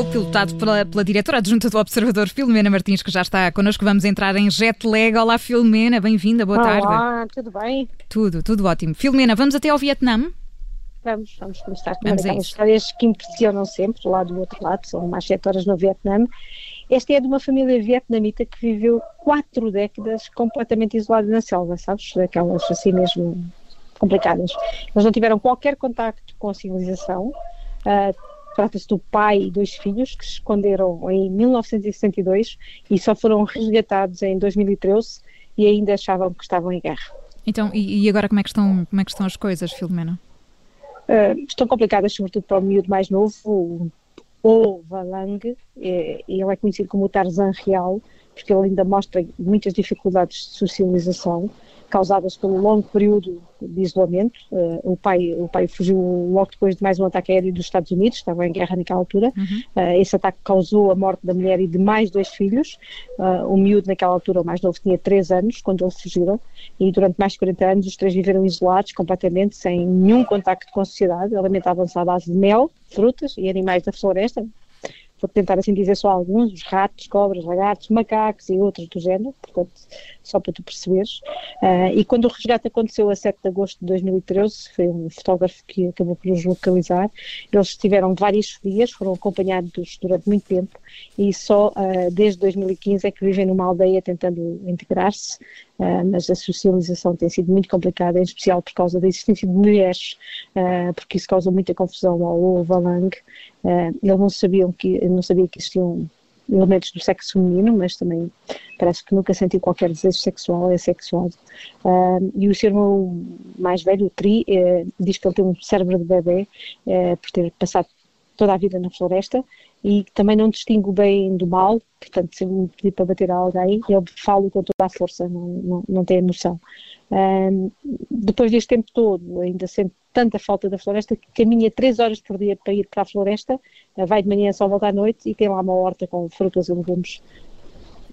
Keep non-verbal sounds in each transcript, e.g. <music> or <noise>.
voo, pilotado pela, pela diretora adjunta do Observador, Filomena Martins, que já está connosco. Vamos entrar em jet lag. Olá, Filomena, bem-vinda, boa Olá, tarde. Olá, tudo bem? Tudo, tudo ótimo. Filomena, vamos até ao Vietnã? Vamos, vamos começar com Vamos aquelas histórias que impressionam sempre, lá do outro lado, são mais sete horas no Vietnã. Esta é de uma família vietnamita que viveu quatro décadas completamente isolada na selva, sabes? Daquelas assim mesmo complicadas. Eles não tiveram qualquer contacto com a civilização. Ah, Trata-se do pai e dois filhos que se esconderam em 1962 e só foram resgatados em 2013 e ainda achavam que estavam em guerra. Então, e, agora como é, que estão, como é que estão as coisas, Filomena? Uh, estão complicadas, sobretudo para o miúdo mais novo, o O Valang, é, ele é conhecido como o Tarzan Real, porque ele ainda mostra muitas dificuldades de socialização causadas pelo longo período de isolamento. Uh, o, pai, o pai fugiu logo depois de mais um ataque aéreo dos Estados Unidos, estava em guerra naquela altura. Uh, esse ataque causou a morte da mulher e de mais dois filhos. Uh, o miúdo, naquela altura, o mais novo, tinha 3 anos quando eles fugiram, e durante mais de 40 anos os três viveram isolados completamente, sem nenhum contacto com a sociedade. Alimentavam-se à base de mel, frutas e animais da floresta, vou tentar assim dizer só alguns, os ratos, cobras, lagartos, macacos e outros do género, portanto, só para tu perceberes. Uh, e quando o resgate aconteceu a 7 de agosto de 2013, foi um fotógrafo que acabou por os localizar, eles estiveram vários dias, foram acompanhados durante muito tempo e só uh, desde 2015 é que vivem numa aldeia tentando integrar-se, mas a socialização tem sido muito complicada, em especial por causa da existência de mulheres, porque isso causa muita confusão ao Valang. Uh, eles não sabiam que, não sabia que existiam elementos do sexo feminino, mas também parece que nunca sentiu qualquer desejo sexual, é sexuado. Uh, e o seu irmão mais velho, o Tri, diz que ele tem um cérebro de bebê por ter passado toda a vida na floresta e também não distingue o bem do mal, portanto, se me pedir para bater a alguém, ele fala com toda a força, não, não, não a noção. Um, depois deste tempo todo, ainda sente tanta falta da floresta que caminha três horas por dia para ir para a floresta, vai de manhã só volta à noite e tem lá uma horta com frutas e legumes.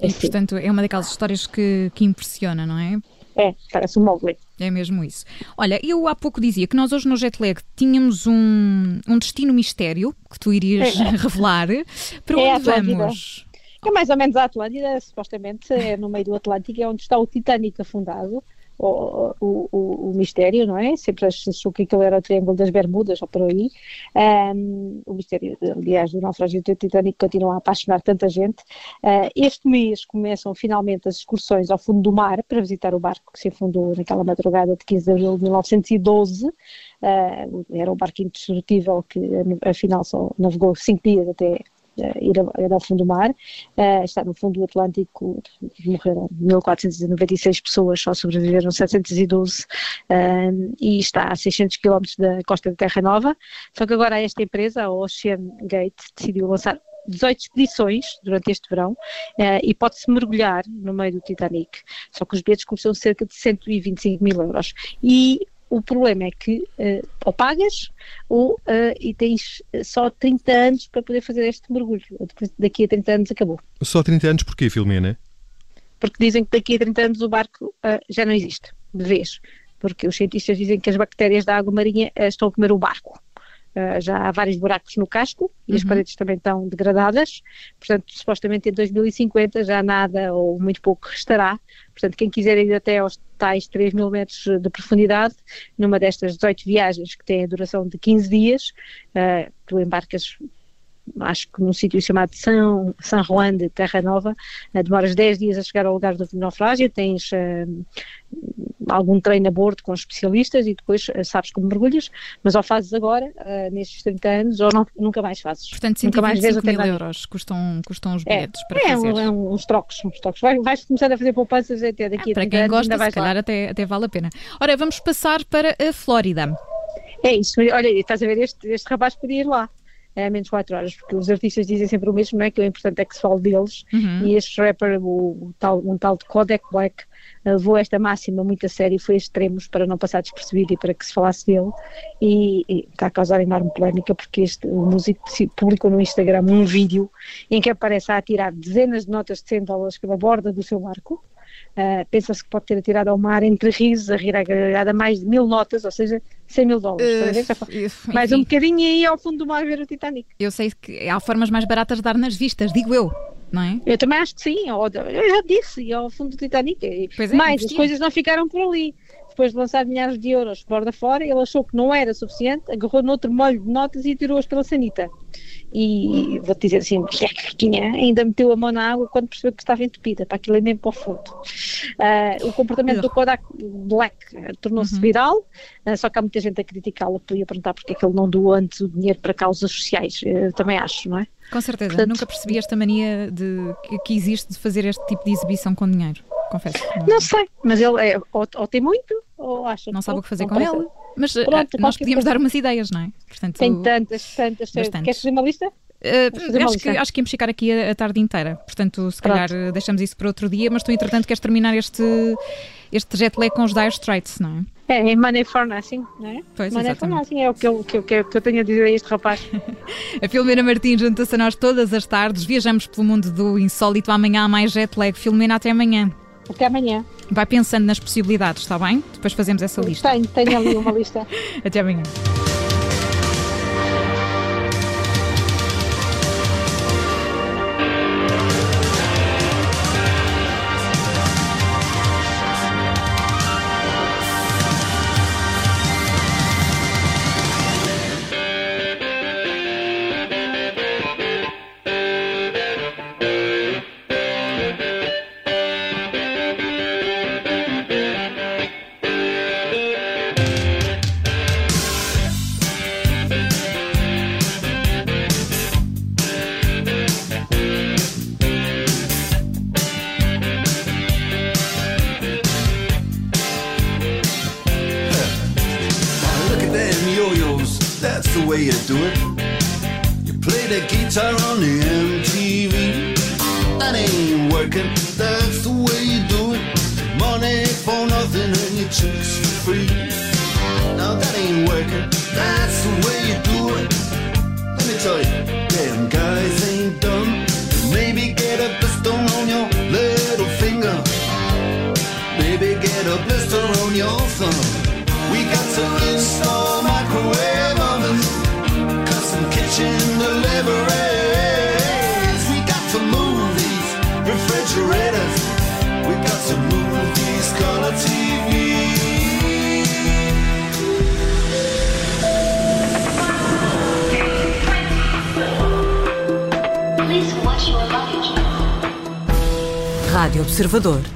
E, portanto, é uma daquelas histórias que, que impressiona, não é? É, parece um móvel. É mesmo isso. Olha, eu há pouco dizia que nós hoje no Jetlag tínhamos um, um destino mistério que tu irias É. <laughs> revelar. Para É onde vamos? É mais ou menos a Atlântida, supostamente, é no meio do Atlântico, é onde está o Titanic afundado. O, o, o, o mistério, não é? Sempre achou que aquilo era o Triângulo das Bermudas ou por aí. Um, o mistério, aliás, do naufrágio do Titanic continua a apaixonar tanta gente. Uh, este mês começam finalmente as excursões ao fundo do mar para visitar o barco que se afundou naquela madrugada de 15 de abril de 1912. Uh, era um barco indestrutível que afinal só navegou cinco dias até ir, a- ir ao fundo do mar. Uh, está no fundo do Atlântico, morreram 1496 pessoas, só sobreviveram 712 um, e está a 600 km da costa de Terra Nova. Só que agora esta empresa, a Ocean Gate, decidiu lançar 18 expedições durante este verão eh, e pode-se mergulhar no meio do Titanic. Só que os bilhetes custam cerca de 125 mil euros. E o problema é que eh, ou pagas ou eh, e tens só 30 anos para poder fazer este mergulho. Daqui a 30 anos acabou. Só 30 anos porquê, Filomena? Porque dizem que daqui a 30 anos o barco eh, já não existe, de vez. Porque os cientistas dizem que as bactérias da água marinha eh, estão a comer o barco. Uh, já há vários buracos no casco e as paredes também estão degradadas, portanto, supostamente em 2050 já nada ou muito pouco restará. Portanto, quem quiser ir até aos tais 3 mil metros de profundidade, numa destas 18 viagens que têm a duração de 15 dias, uh, tu embarcas acho que num sítio chamado São, San Juan de Terra Nova, uh, demoras 10 dias a chegar ao lugar do naufrágio, tens uh, algum treino a bordo com especialistas e depois uh, sabes como mergulhas, mas ou fazes agora, uh, nestes 30 anos, ou não, nunca mais fazes. Portanto, nunca mais vês 125 até mil euros custam, custam os É, bilhetes para é, fazer. é uns trocos, uns trocos. Vai, vais começar a fazer poupanças até daqui Ah, a para 30 quem anos, gosta, se vais calhar até, até vale a pena. Ora, vamos passar para a Flórida. É isso, olha, estás a ver, este, este rapaz podia ir lá. É, menos 4 horas, porque os artistas dizem sempre o mesmo, não é? Que o importante é que se fale deles. Uhum. E este rapper, o, o tal, um tal de Kodak Black, levou esta máxima muito a sério e foi a extremos para não passar despercebido e para que se falasse dele. E, e está a causar enorme polémica, porque este, o músico publicou no Instagram um vídeo em que aparece a tirar dezenas de notas de 100 dólares pela borda do seu barco. Uh, Pensa-se que pode ter atirado ao mar entre risos, a rir à gargalhada, mais de mil notas, ou seja, 100 mil dólares. Uh, mais um bocadinho aí ao fundo do mar ver o Titanic. Eu sei que há formas mais baratas de dar nas vistas, digo eu. Não é? Eu também acho que sim, eu já disse, ao fundo do Titanic. Pois é, Mas as coisas não ficaram por ali depois de lançar milhares de euros borda fora, ele achou que não era suficiente, agarrou noutro molho de notas e tirou-as pela sanita. E vou-te dizer assim, tinha, ainda meteu a mão na água quando percebeu que estava entupida, para aquilo ir mesmo para o fundo. Uh, o comportamento do Kodak Black tornou-se uhum. viral, uh, só que há muita gente a criticá-lo, podia perguntar porque é que ele não doou antes o dinheiro para causas sociais, eu também acho, não é? Com certeza, Portanto, nunca percebi esta mania de, que existe de fazer este tipo de exibição com dinheiro confesso. Não, não sei, mas ele é, ou, ou, tem muito, ou acha Não sabe o que fazer com ele. Mas eh, Pronto, nós podíamos coisa. dar umas ideias, não é? Portanto, tem tantas, tantas. Bastantes. Queres fazer uma lista? Uh, acho, que, acho que íamos ficar aqui a, a tarde inteira, portanto, se Pronto. calhar eh, deixamos isso para outro dia, mas tu, entretanto, queres terminar este, este jet lag com os Dire Straits, não é? É, em Money for Nothing, não é? Pois, Money exatamente. for Nothing é o que eu, que, eu, que eu tenho a dizer a este rapaz. <laughs> a Filomena Martins junta-se a nós todas as tardes, viajamos pelo mundo do insólito, amanhã há mais jet lag. Filomena, até amanhã. Até amanhã. Vai pensando nas possibilidades, está bem? Depois fazemos essa lista. Tenho, tenho ali uma lista. <laughs> Até amanhã. Way you do it. You play the guitar on the MTV. That ain't working, that's the way you do it. Money for nothing and your chicks for free. Now that ain't working, that's the way you do it. Let me tell you, damn guys ain't dumb. Maybe get a blister on your little finger. Maybe get a blister on your thumb. We got to install microwave kitchen deliveries. We got some movies, refrigerators. We got some movies, color TV. Rádio Observador.